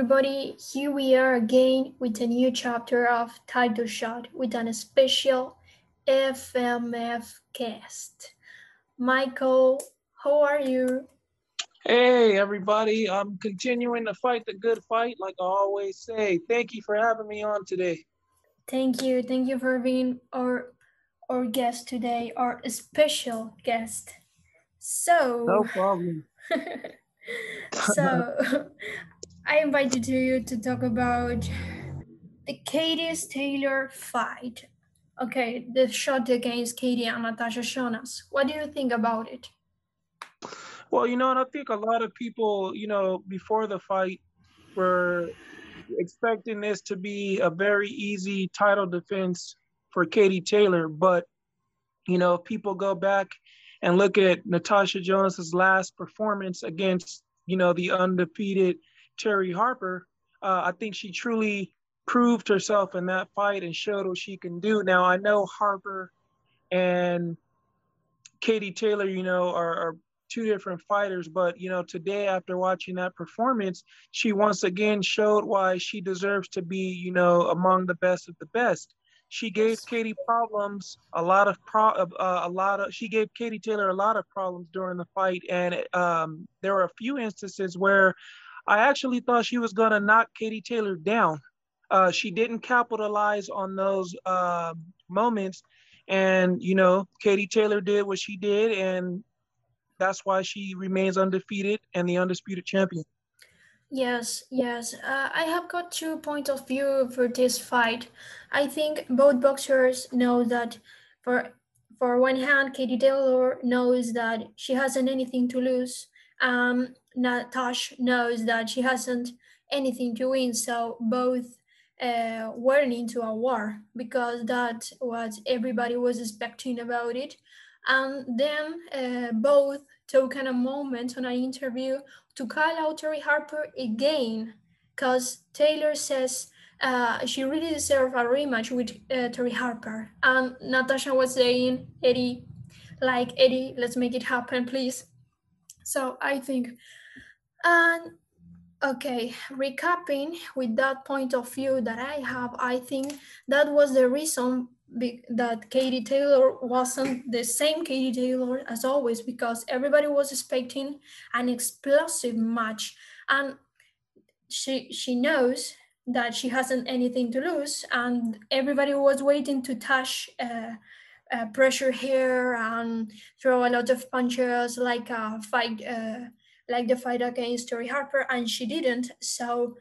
everybody, here we are again with a new chapter of Title Shot with an special FMF cast. Michael, how are you? Hey everybody, I'm continuing to fight the good fight like I always say. Thank you for having me on today. Thank you. Thank you for being our our guest today, our special guest. So No problem. so I invited you to talk about the Katie Taylor fight. Okay, the shot against Katie and Natasha Jonas. What do you think about it? Well, you know, and I think a lot of people, you know, before the fight were expecting this to be a very easy title defense for Katie Taylor, but you know, if people go back and look at Natasha Jonas's last performance against, you know, the undefeated Terri Harper, uh, I think she truly proved herself in that fight and showed what she can do. Now I know Harper and Katie Taylor, you know, are, are two different fighters, but you know, today after watching that performance, she once again showed why she deserves to be, you know, among the best of the best. She gave Katie problems, a lot of pro, uh, a lot of. She gave Katie Taylor a lot of problems during the fight, and um, there were a few instances where I actually thought she was gonna knock Katie Taylor down. Uh, she didn't capitalize on those uh, moments, and you know, Katie Taylor did what she did, and that's why she remains undefeated and the undisputed champion. Yes, yes. Uh, I have got two points of view for this fight. I think both boxers know that for for one hand, Katie Taylor knows that she hasn't anything to lose. Um, Natasha knows that she hasn't anything to win. So both uh, went into a war because that was everybody was expecting about it. And then uh, both took a moment on an interview to call out Terri Harper again because Taylor says uh, she really deserves a rematch with uh, Terri Harper. And Natasha was saying, Eddie, like, Eddie, let's make it happen, please. So I think, and okay, recapping with that point of view that I have, I think that was the reason that Katie Taylor wasn't the same Katie Taylor as always because everybody was expecting an explosive match. And she she knows that she hasn't anything to lose and everybody was waiting to touch uh, uh, pressure here and throw a lot of punches like a fight uh, like the fight against Terri Harper and she didn't so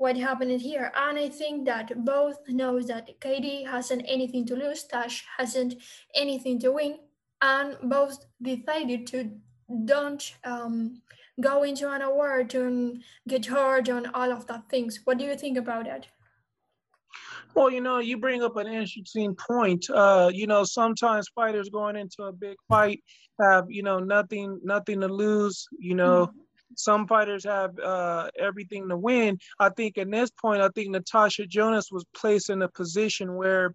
what happened here. And I think that both knows that Katie hasn't anything to lose, Tash hasn't anything to win, and both decided to don't um, go into an award to get hurt on all of that things. What do you think about that? Well, you know, you bring up an interesting point. Uh, you know, sometimes fighters going into a big fight have, you know, nothing, nothing to lose. You know, mm-hmm some fighters have uh, everything to win. I think in this point, I think Natasha Jonas was placed in a position where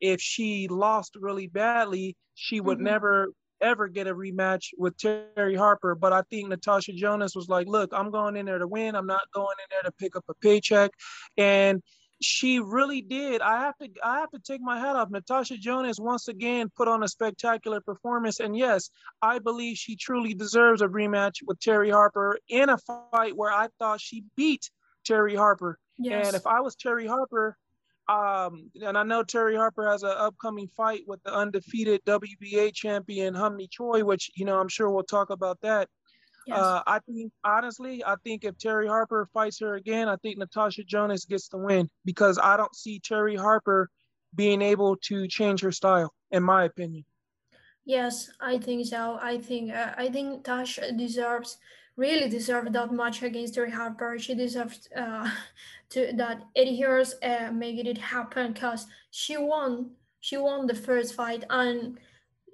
if she lost really badly, she would mm-hmm. never ever get a rematch with Terri Harper. But I think Natasha Jonas was like, look, I'm going in there to win. I'm not going in there to pick up a paycheck. And she really did. I have to I have to take my hat off. Natasha Jonas once again put on a spectacular performance. And yes, I believe she truly deserves a rematch with Terri Harper in a fight where I thought she beat Terri Harper. Yes. And if I was Terri Harper, um, and I know Terri Harper has an upcoming fight with the undefeated WBA champion Hyun-mi Choi, which you know I'm sure we'll talk about that. Yes. Uh, I think honestly, I think if Terri Harper fights her again, I think Natasha Jonas gets the win because I don't see Terri Harper being able to change her style, in my opinion. Yes, I think so. I think uh, I think Tasha deserves really deserves that match against Terri Harper. She deserves uh, to that Eddie Hearns uh, make it happen because she won. She won the first fight and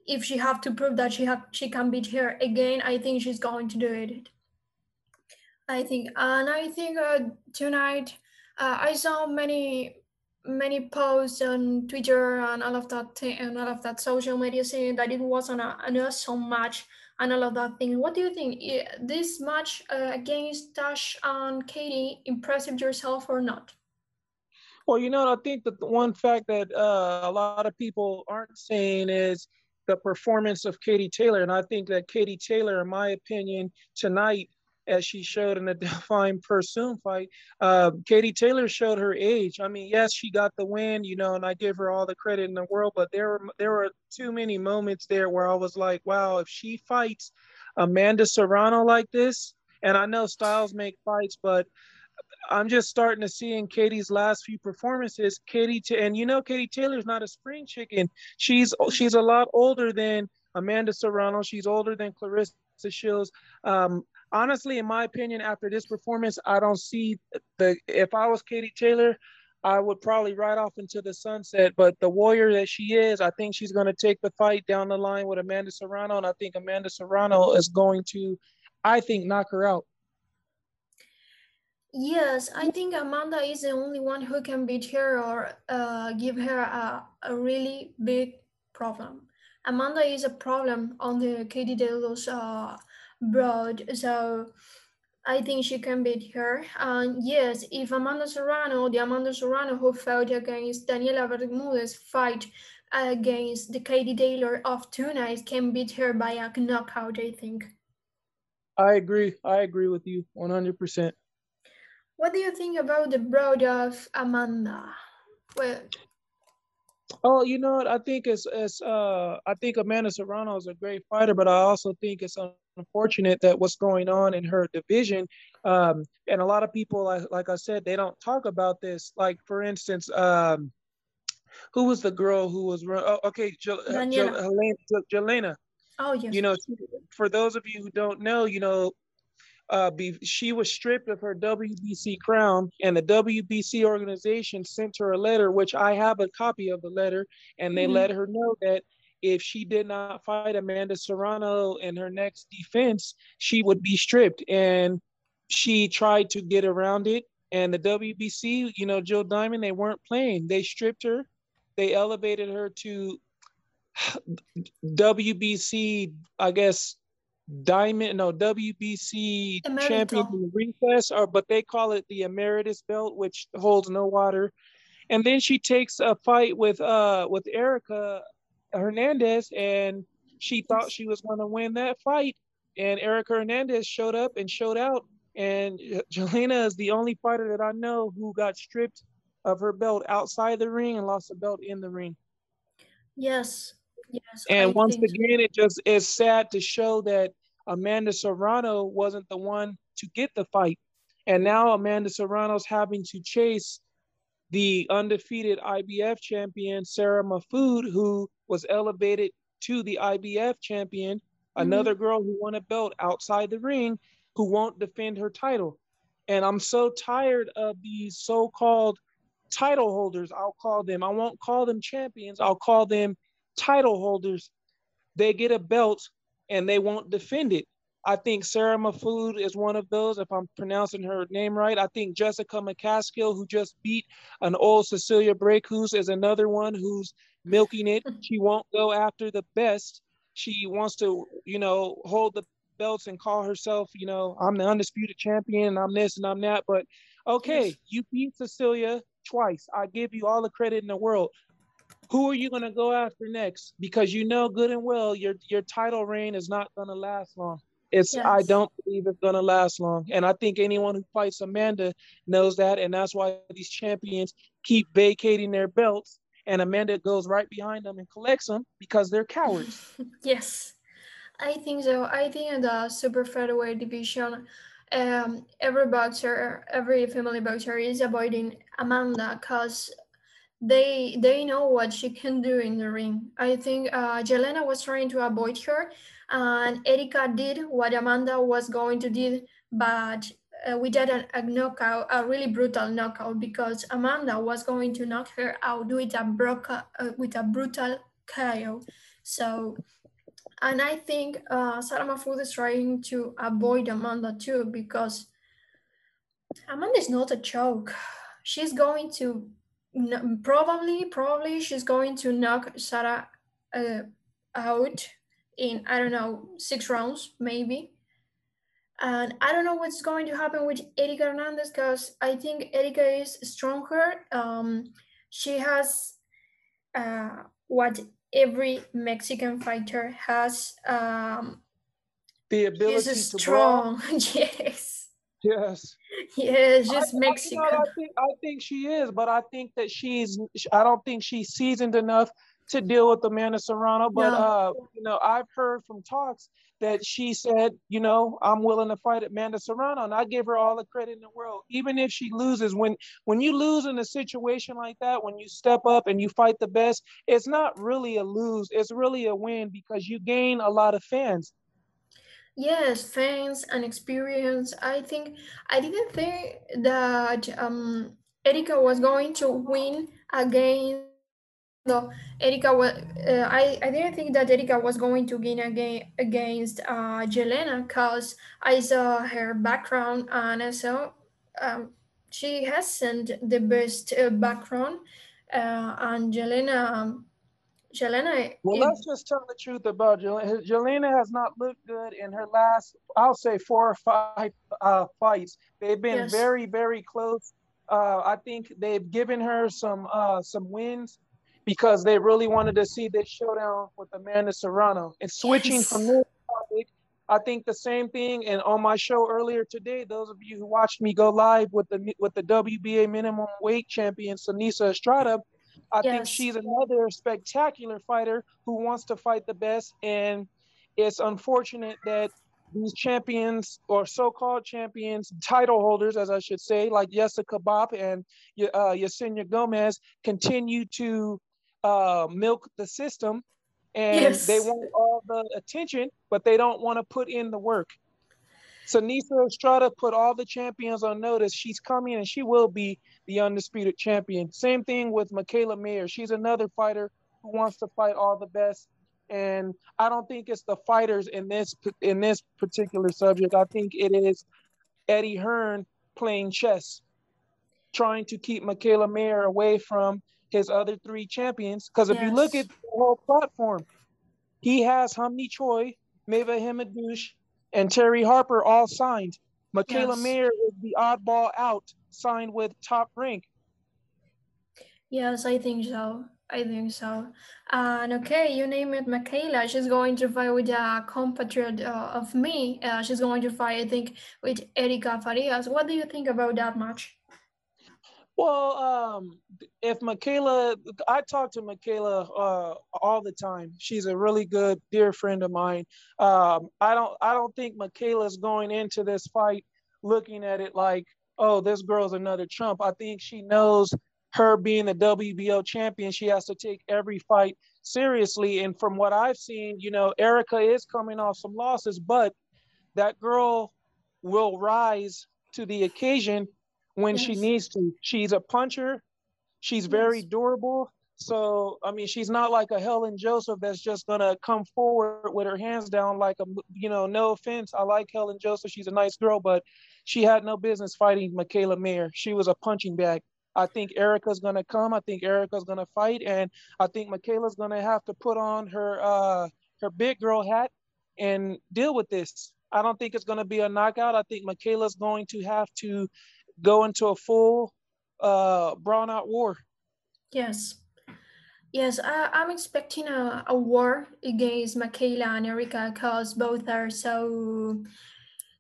if she have to prove that she have she can beat her again, I think she's going to do it. I think, and I think uh, tonight uh, I saw many many posts on Twitter and all of that and all of that social media saying that it was an, an awesome match and all of that thing. What do you think? This match uh, against Tash and Katie impressive yourself or not? Well, you know, I think that the one fact that uh, a lot of people aren't saying is the performance of Katie Taylor. And I think that Katie Taylor, in my opinion, tonight, as she showed in the Delfine Persoon fight, uh, Katie Taylor showed her age. I mean, yes, she got the win, you know, and I give her all the credit in the world, but there were there were too many moments there where I was like, wow, if she fights Amanda Serrano like this, and I know styles make fights, but I'm just starting to see in Katie's last few performances, Katie, and you know, Katie Taylor's not a spring chicken. She's she's a lot older than Amanda Serrano. She's older than Claressa Shields. Um, honestly, in my opinion, after this performance, I don't see the. If I was Katie Taylor, I would probably ride off into the sunset. But the warrior that she is, I think she's going to take the fight down the line with Amanda Serrano, and I think Amanda Serrano is going to, I think, knock her out. Yes, I think Amanda is the only one who can beat her or uh, give her a, a really big problem. Amanda is a problem on the Katie Delos uh, broad, so I think she can beat her. And yes, if Amanda Serrano, the Amanda Serrano who fought against Daniela Bermudez, fight against the Katie Taylor of tonight, can beat her by a knockout, I think. I agree. I agree with you 100%. What do you think about the broad of Amanda? Well, Oh, you know what? I think it's it's uh I think Amanda Serrano is a great fighter, but I also think it's unfortunate that what's going on in her division. Um, and a lot of people, like, like I said, they don't talk about this. Like for instance, um, who was the girl who was oh, okay, Jelena. Jelena. Oh yes. You know, for those of you who don't know, you know, uh, be, she was stripped of her WBC crown, and the WBC organization sent her a letter, which I have a copy of the letter, and they mm-hmm. let her know that if she did not fight Amanda Serrano in her next defense, she would be stripped. And she tried to get around it. And the WBC, you know, Jill Diamond, they weren't playing. They stripped her. They elevated her to WBC, I guess, Diamond, no WBC champion in recess, or but they call it the emeritus belt, which holds no water. And then she takes a fight with uh with Erica Hernandez, and she thought she was going to win that fight. And Erica Hernandez showed up and showed out. And Jelena is the only fighter that I know who got stripped of her belt outside the ring and lost the belt in the ring. Yes, Yes, and I once again, so. it just is sad to show that Amanda Serrano wasn't the one to get the fight. And now Amanda Serrano's having to chase the undefeated IBF champion, Sarah Mahfoud, who was elevated to the IBF champion, mm-hmm. another girl who won a belt outside the ring who won't defend her title. And I'm so tired of these so called title holders. I'll call them, I won't call them champions, I'll call them title holders. They get a belt and they won't defend it. I think Sarah Mahfoud is one of those, if I'm pronouncing her name right. I think Jessica McCaskill, who just beat an old Cecilia Brækhus, is another one who's milking it. She won't go after the best. She wants to, you know, hold the belts and call herself, you know, I'm the undisputed champion, and I'm this and I'm that. But okay, you beat Cecilia twice. I give you all the credit in the world who are you going to go after next? Because you know good and well your your title reign is not going to last long. It's yes. I don't believe it's going to last long, and I think anyone who fights Amanda knows that, and that's why these champions keep vacating their belts, and Amanda goes right behind them and collects them because they're cowards. yes, I think so. I think in the super featherweight division. Um, every boxer, every family boxer is avoiding Amanda because they they know what she can do in the ring. I think uh, Jelena was trying to avoid her, and Erika did what Amanda was going to do, but uh, we did a, a, knockout, a really brutal knockout, because Amanda was going to knock her out with a broca, uh, with a brutal KO. So, and I think uh, Sarah Mahfoud is trying to avoid Amanda too, because Amanda is not a joke. She's going to no, probably probably she's going to knock Sarah uh, out in I don't know six rounds maybe. And I don't know what's going to happen with Erika Hernandez because I think Erika is stronger. Um, she has uh, what every Mexican fighter has. Um, the ability she's strong. yes. Yes. Yes, just Mexican. I, I, think, I think she is, but I think that she's. I don't think she's seasoned enough to deal with Amanda Serrano. But no. uh, you know, I've heard from talks that she said, you know, I'm willing to fight at Amanda Serrano, and I give her all the credit in the world, even if she loses. When when you lose in a situation like that, when you step up and you fight the best, it's not really a lose; it's really a win because you gain a lot of fans. Yes, fans and experience. I think I didn't think that um, Erika was going to win against no, Erika was. Uh, I I didn't think that Erika was going to gain again against uh, Jelena because I saw her background and saw um, she hasn't the best uh, background, uh, and Jelena. Jelena. Well, let's just tell the truth about Jelena. Jelena has not looked good in her last, I'll say, four or five uh, fights. They've been yes. very, very close. Uh, I think they've given her some uh, some wins because they really wanted to see this showdown with Amanda Serrano. And switching yes. from this topic, I think the same thing. And on my show earlier today, those of you who watched me go live with the with the WBA minimum weight champion Seniesa Estrada, I yes. think she's another spectacular fighter who wants to fight the best. And it's unfortunate that these champions or so-called champions, title holders, as I should say, like Jessica Bopp and uh, Yesenia Gomez, continue to uh, milk the system and yes. they want all the attention, but they don't want to put in the work. Seniesa Estrada put all the champions on notice. She's coming and she will be the undisputed champion. Same thing with Mikaela Mayer. She's another fighter who wants to fight all the best. And I don't think it's the fighters in this in this particular subject. I think it is Eddie Hearn playing chess, trying to keep Mikaela Mayer away from his other three champions. Because if yes. you look at the whole platform, he has Hyun-mi Choi, Maïva Hamadouche, and Terri Harper all signed. Mikaela yes. Mayer is the oddball out, signed with top rank. Yes, I think so. I think so. And okay, you name it, Mikaela. She's going to fight with a compatriot uh, of me. Uh, she's going to fight, I think, with Erika Farias. What do you think about that match? Well, um, if Mikaela, I talk to Mikaela uh, all the time. She's a really good, dear friend of mine. Um, I don't, I don't think Mikaela's going into this fight looking at it like, oh, this girl's another chump. I think she knows her being the WBO champion, she has to take every fight seriously. And from what I've seen, you know, Erica is coming off some losses, but that girl will rise to the occasion when yes. she needs to. She's a puncher. She's very yes. durable. So I mean, she's not like a Helen Joseph that's just gonna come forward with her hands down like a you know. No offense, I like Helen Joseph. She's a nice girl, but she had no business fighting Mikaela Mayer. She was a punching bag. I think Erica's gonna come. I think Erica's gonna fight, and I think Mikaela's gonna have to put on her uh, her big girl hat and deal with this. I don't think it's gonna be a knockout. I think Mikaela's going to have to go into a full uh, brawn out war. Yes. Yes, I, I'm expecting a, a war against Mikaela and Erika because both are so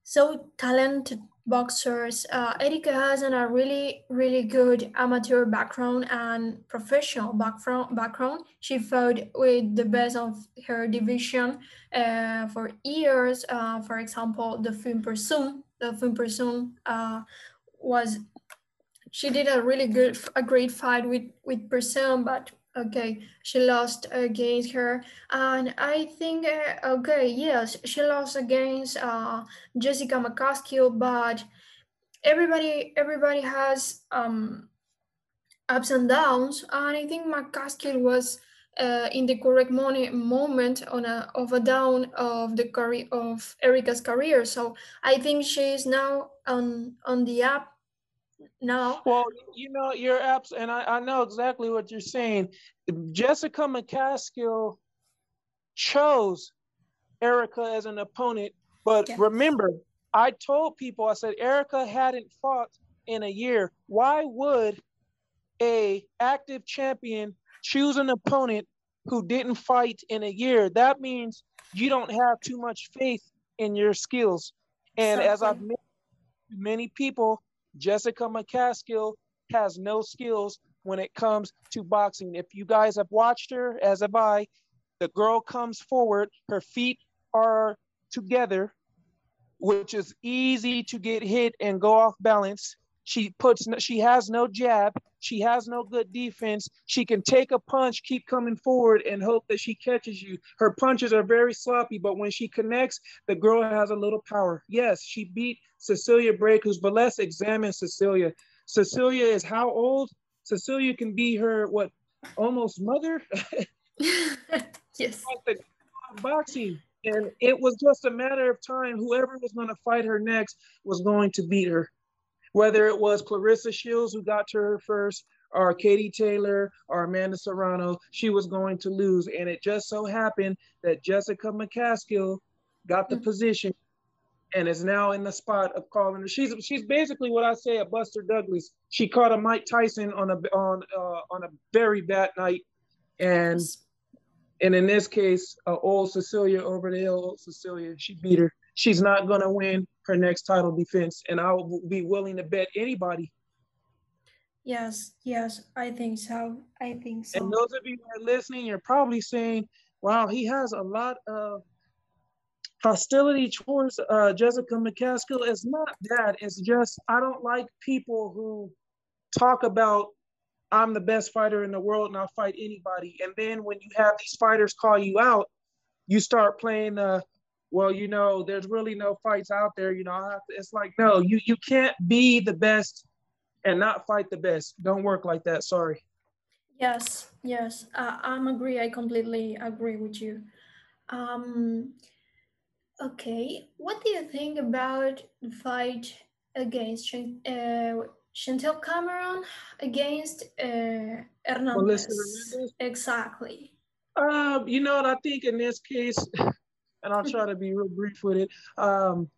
so talented boxers. Uh, Erika has a really, really good amateur background and professional background. background. She fought with the best of her division uh, for years. Uh, for example, Delfine Persoon, the Film Person uh, was she did a really good a great fight with with Persoon, but okay she lost against her. And i think uh, okay yes she lost against uh, jessica mccaskill but everybody everybody has um ups and downs. And i think mccaskill was uh, in the correct moment on a of a down of the career of Erica's career. So i think she's now on on the up no. Well, you know, your apps, and I, I know exactly what you're saying. Jessica McCaskill chose Erica as an opponent. But yes. remember, I told people, I said, Erica hadn't fought in a year. Why would a active champion choose an opponent who didn't fight in a year? That means you don't have too much faith in your skills. And as I've met many people, Jessica McCaskill has no skills when it comes to boxing. If you guys have watched her, as have I, the girl comes forward, her feet are together, which is easy to get hit and go off balance. She puts she has no jab, she has no good defense. She can take a punch, keep coming forward, and hope that she catches you. Her punches are very sloppy, but when she connects, the girl has a little power. Yes, she beat Cecilia Braekhus, but let's examine Cecilia. Cecilia is how old? Cecilia can be her what almost mother. yes. Boxing. And it was just a matter of time. Whoever was going to fight her next was going to beat her. Whether it was Claressa Shields who got to her first, or Katie Taylor, or Amanda Serrano, she was going to lose. And it just so happened that Jessica McCaskill got the mm-hmm. position and is now in the spot of calling her. She's she's basically what I say a Buster Douglas. She caught a Mike Tyson on a on uh, on a very bad night, and and in this case, uh, old Cecilia over the hill, old Cecilia, she beat her. She's not gonna win her next title defense, and I will be willing to bet anybody. Yes, yes, I think so. I think so. And those of you who are listening, you're probably saying, "Wow, he has a lot of hostility towards uh, Jessica McCaskill It's not that. It's just I don't like people who talk about I'm the best fighter in the world and I'll fight anybody. And then when you have these fighters call you out, you start playing uh well, you know, there's really no fights out there. You know, I have to, it's like no, you you can't be the best and not fight the best. Don't work like that. Sorry. Yes, yes, uh, I'm agree. I completely agree with you. Um, Okay, what do you think about the fight against uh, Chantelle Cameron against uh, Hernandez? Hernandez? Exactly. Um, you know what I think in this case, and I'll try to be real brief with it. Um,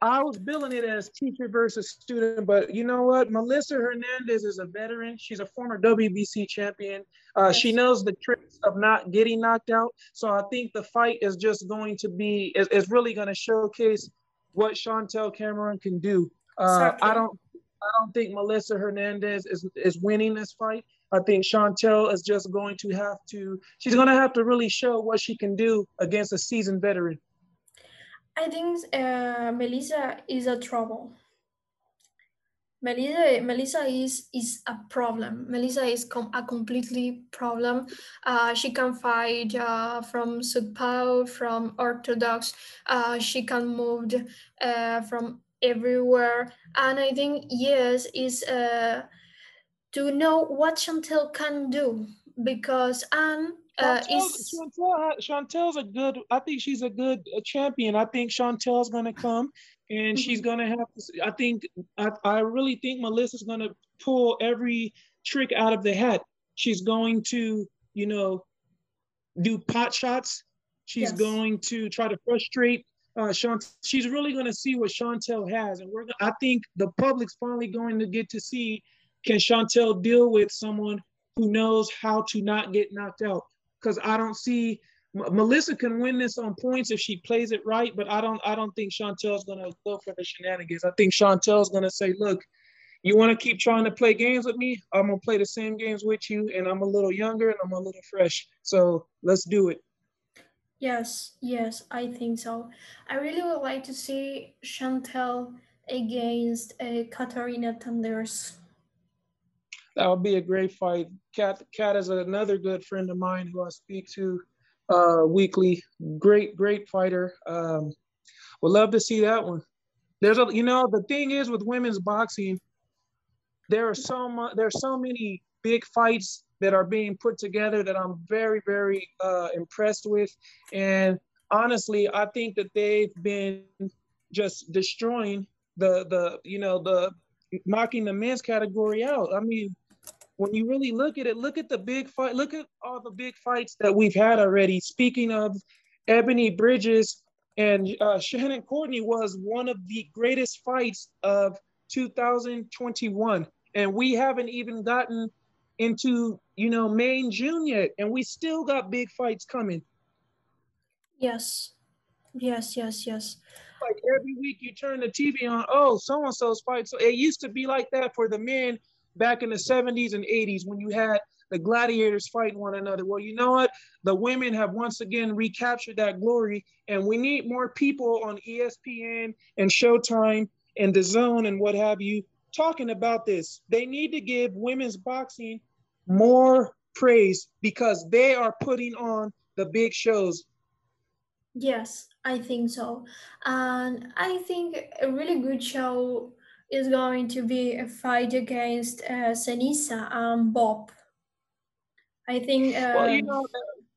I was billing it as teacher versus student, but you know what? Melissa Hernandez is a veteran. She's a former WBC champion. Uh, she knows the tricks of not getting knocked out. So I think the fight is just going to be is, is really going to showcase what Chantelle Cameron can do. Uh, I don't I don't think Melissa Hernandez is is winning this fight. I think Chantelle is just going to have to she's going to have to really show what she can do against a seasoned veteran. I think uh, Melissa is a trouble. Melissa, Melissa is is a problem. Melissa is com- a completely problem. Uh, she can fight uh, from Southpaw, from Orthodox. Uh, she can move uh, from everywhere. And I think yes, is uh, to know what Chantelle can do because Anne uh, is Chantelle, Chantelle's a good. I think she's a good uh, champion. I think Chantelle's gonna come, and mm-hmm. she's gonna have. To, I think. I, I really think Melissa's gonna pull every trick out of the hat. She's going to, you know, do pot shots. She's yes. going to try to frustrate uh, Chant- she's really going to see what Chantelle has, and we're. I think the public's finally going to get to see can Chantelle deal with someone who knows how to not get knocked out because I don't see Melissa can win this on points if she plays it right, but I don't I don't think Chantelle's gonna go for the shenanigans. I think Chantelle's gonna say, look, you want to keep trying to play games with me? I'm gonna play the same games with you, and I'm a little younger and I'm a little fresh. So let's do it. Yes, yes, I think so. I really would like to see Chantelle against uh, Katharina Thanderz. That would be a great fight. Kat, Kat is another good friend of mine who I speak to uh, weekly. Great, great fighter. Um, would love to see that one. There's a, you know, the thing is with women's boxing, there are so much, there's so many big fights that are being put together that I'm very, very uh, impressed with. And honestly, I think that they've been just destroying the the you know the knocking the men's category out. I mean, when you really look at it, look at the big fight, look at all the big fights that we've had already. Speaking of Ebony Bridges and uh, Shannon Courtney was one of the greatest fights of 2021. And we haven't even gotten into, you know, May and June yet. And we still got big fights coming. Yes. Yes, yes, yes. Like every week you turn the TV on, oh, so and so's fight. So it used to be like that for the men back in the 70s and 80s when you had the gladiators fighting one another. Well, you know what? The women have once again recaptured that glory, and we need more people on ESPN and Showtime and DAZN and what have you talking about this. They need to give women's boxing more praise because they are putting on the big shows. Yes, I think so. And I think a really good show is going to be a fight against uh, Seniesa and Bopp. I think. Uh, well, you know,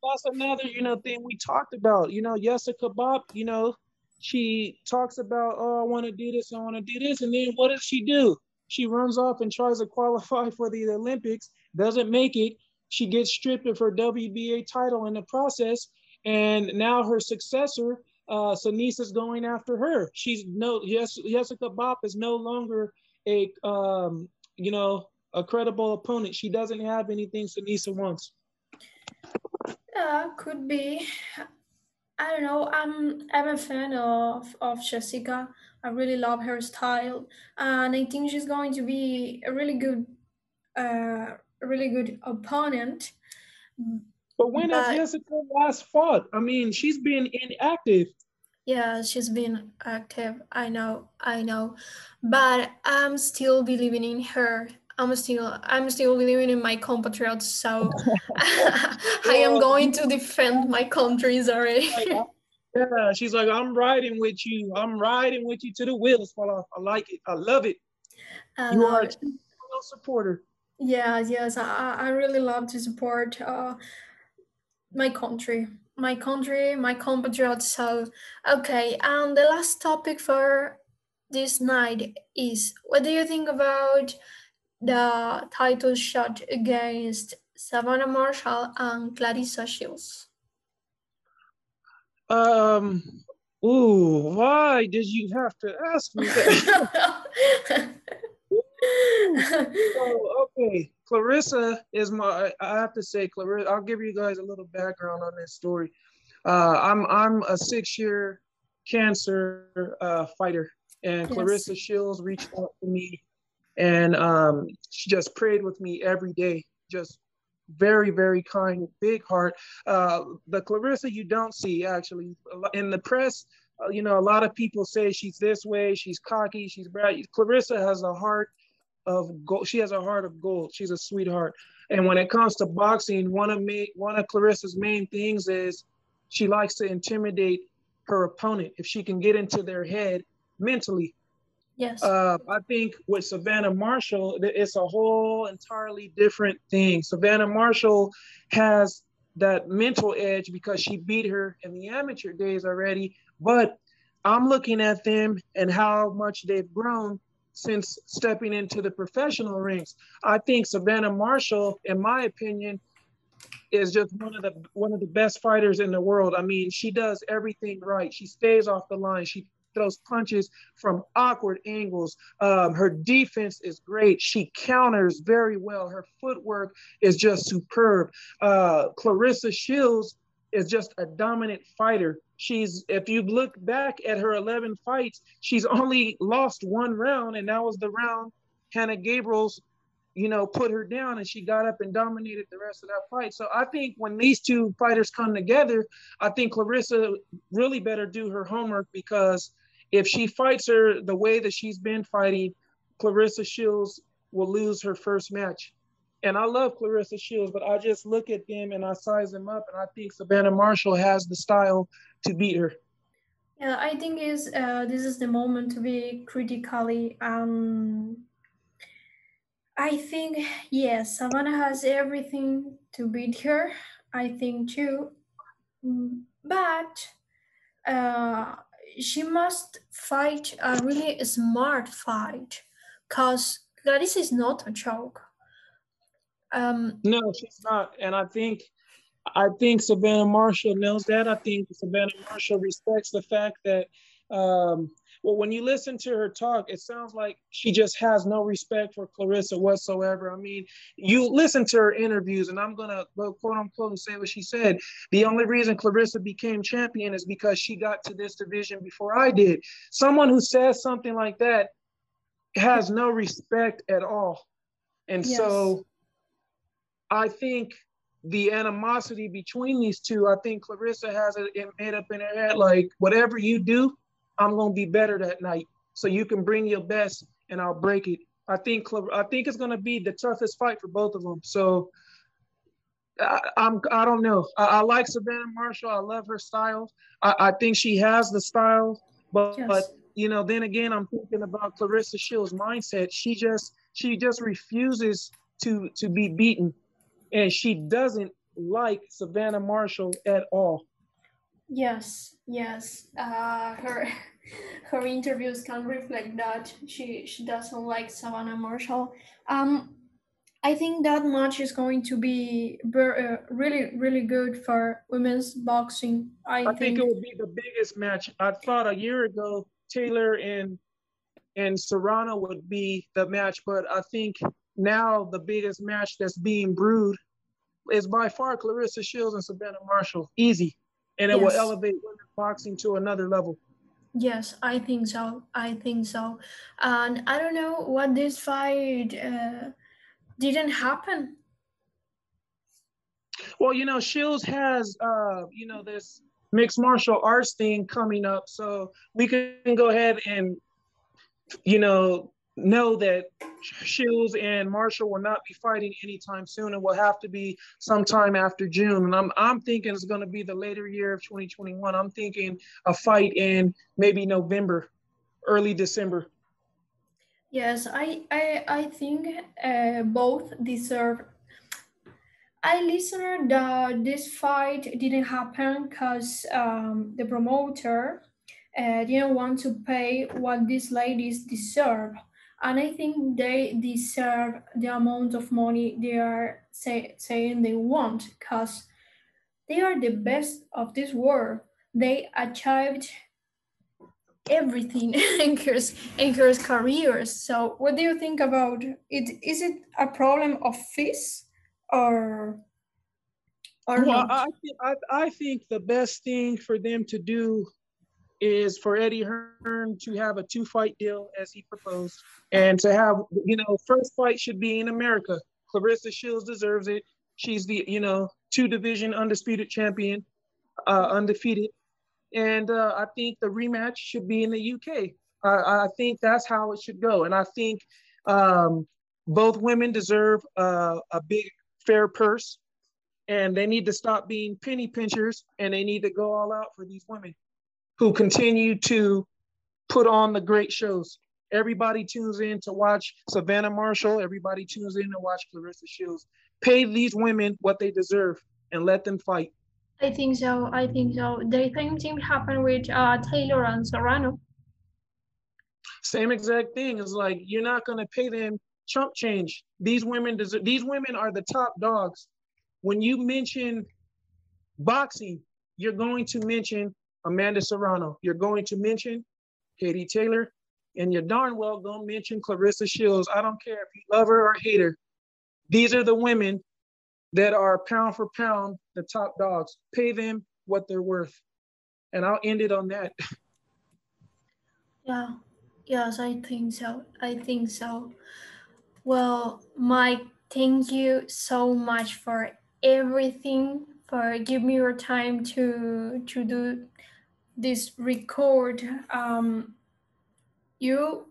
that's another you know thing we talked about. You know, Jessica Bopp. You know, she talks about, oh, I want to do this, I want to do this, and then what does she do? She runs off and tries to qualify for the Olympics, doesn't make it. She gets stripped of her WBA title in the process, and now her successor, uh, is going after her. She's no, yes, Jessica Bopp is no longer a, um, you know, a credible opponent. She doesn't have anything Seniesa wants. Yeah, could be. I don't know. I'm I'm a fan of of Jessica. I really love her style, and I think she's going to be a really good, uh, really good opponent. But when but, has Jessica last fought? I mean, she's been inactive. Yeah, she's been active. I know, I know, but I'm still believing in her. I'm still I'm still believing in my compatriots, so I am going to defend my countries already. yeah, she's like, I'm riding with you. I'm riding with you to the wheels fall off. I like it. I love it. I you are a supporter. Yes, yes, I, I really love to support uh, my country, my country, my compatriots. So, okay, and the last topic for this night is what do you think about the title shot against Savannah Marshall and Claressa Shields? Um, ooh, why did you have to ask me that? oh, okay. Claressa is my. I have to say, Claressa. I'll give you guys a little background on this story. Uh, I'm I'm a six-year cancer uh, fighter, and yes. Claressa Shields reached out to me and um, she just prayed with me every day. Just very, very kind, big heart. Uh, the Claressa you don't see actually in the press. Uh, you know, a lot of people say she's this way, she's cocky, she's bright. Claressa has a heart of gold. She has a heart of gold. She's a sweetheart. And when it comes to boxing, one of me, one of Claressa's main things is she likes to intimidate her opponent. If she can get into their head mentally, Yes. Uh, I think with Savannah Marshall, it's a whole entirely different thing. Savannah Marshall has that mental edge because she beat her in the amateur days already. But I'm looking at them and how much they've grown since stepping into the professional rings. I think Savannah Marshall, in my opinion, is just one of the one of the best fighters in the world. I mean, she does everything right. She stays off the line. She throws punches from awkward angles. Um, her defense is great. She counters very well. Her footwork is just superb. Uh, Claressa Shields is just a dominant fighter. She's, if you look back at her 11 fights, she's only lost one round, and that was the round Hannah Gabriels you know, put her down and she got up and dominated the rest of that fight. So I think when these two fighters come together, I think Claressa really better do her homework because if she fights her the way that she's been fighting, Claressa Shields will lose her first match. And I love Claressa Shields, but I just look at them and I size them up, and I think Savannah Marshall has the style to beat her. Yeah, I think is uh, this is the moment to be critically um, I think yes, Savannah has everything to beat her. I think too, but uh, she must fight a really smart fight, cause Claressa is not a joke. Um, no, she's not, and I think I think Savannah Marshall knows that. I think Savannah Marshall respects the fact that, um, well, when you listen to her talk, it sounds like she just has no respect for Claressa whatsoever. I mean, you listen to her interviews, and I'm gonna go quote unquote and say what she said. The only reason Claressa became champion is because she got to this division before I did. Someone who says something like that has no respect at all. And yes. so I think the animosity between these two, I think Claressa has it made up in her head like, whatever you do, I'm gonna be better that night. So you can bring your best, and I'll break it. I think I think it's gonna be the toughest fight for both of them. So I, I'm I don't know. I, I, like Savannah Marshall. I love her style. I, I think she has the style, but yes. but you know, then again, I'm thinking about Claressa Shields' mindset. She just she just refuses to to be beaten and she doesn't like Savannah Marshall at all. Yes, yes. Uh, her her interviews can reflect that she she doesn't like Savannah Marshall. Um, I think that match is going to be uh, really really good for women's boxing. I, I think, think it will be the biggest match. I thought a year ago Taylor and and Serrano would be the match, but I think now the biggest match that's being brewed is by far Claressa Shields and Savannah Marshall. Easy. And it yes. will elevate women's boxing to another level. Yes, I think so. I think so. And I don't know what this fight uh, didn't happen. Well, you know, Shields has, uh, you know, this mixed martial arts thing coming up. So we can go ahead and, you know, know that Shields and Marshall will not be fighting anytime soon. It will have to be sometime after June. And I'm I'm thinking it's going to be the later year of 2021. I'm thinking a fight in maybe November, early December. Yes, I I I think uh, both deserve. I listened that this fight didn't happen because um, the promoter uh, didn't want to pay what these ladies deserve and I think they deserve the amount of money they are say, saying they want because they are the best of this world. They achieved everything in her, in her careers. So what do you think about it? Is it a problem of fees or or well, not? I, I, I think the best thing for them to do is for Eddie Hearn to have a two fight deal as he proposed and to have, you know, first fight should be in America. Claressa Shields deserves it. She's the, you know, two division undisputed champion, uh, undefeated. And uh, I think the rematch should be in the UK. I, I think that's how it should go. And I think um, both women deserve uh, a big, fair purse. And they need to stop being penny pinchers and they need to go all out for these women who continue to put on the great shows. Everybody tunes in to watch Savannah Marshall. Everybody tunes in to watch Claressa Shields. Pay these women what they deserve and let them fight. I think so. I think so. The same thing happened with uh, Taylor and Serrano. Same exact thing. It's like you're not going to pay them chump change. These women deserve. These women are the top dogs. When you mention boxing, you're going to mention Amanda Serrano. You're going to mention Katie Taylor, and you're darn well to mention Claressa Shields. I don't care if you love her or hate her. These are the women that are pound for pound the top dogs. Pay them what they're worth. And I'll end it on that. Yeah, yes, I think so. I think so. Well, Mike, thank you so much for everything, for giving me your time to to do this record um you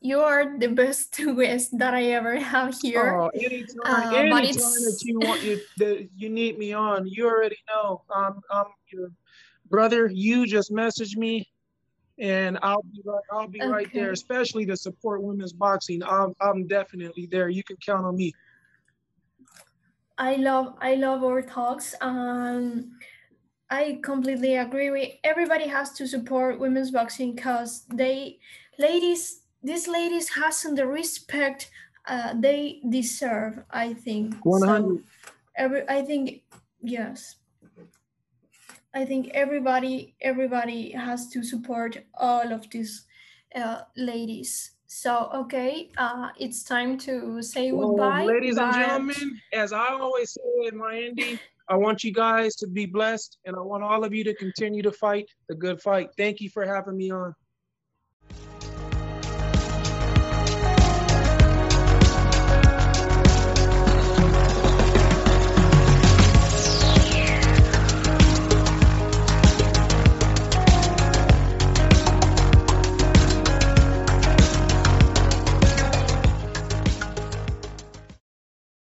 you are the best guest that I ever have here. Oh, anytime, uh, anytime that you want you that you need me on, you already know. I'm I'm your brother. You just message me, and I'll be right. I'll be okay. right there, especially to support women's boxing. I'm I'm definitely there. You can count on me. I love I love our talks. Um, I completely agree with everybody has to support women's boxing because they ladies these ladies hasn't the respect uh, they deserve I think 100 so every, I think Yes. I think everybody everybody has to support all of these uh, ladies. So okay, uh, it's time to say well, goodbye. Ladies but... and gentlemen, as I always say in my ending, I want you guys to be blessed, and I want all of you to continue to fight the good fight. Thank you for having me on.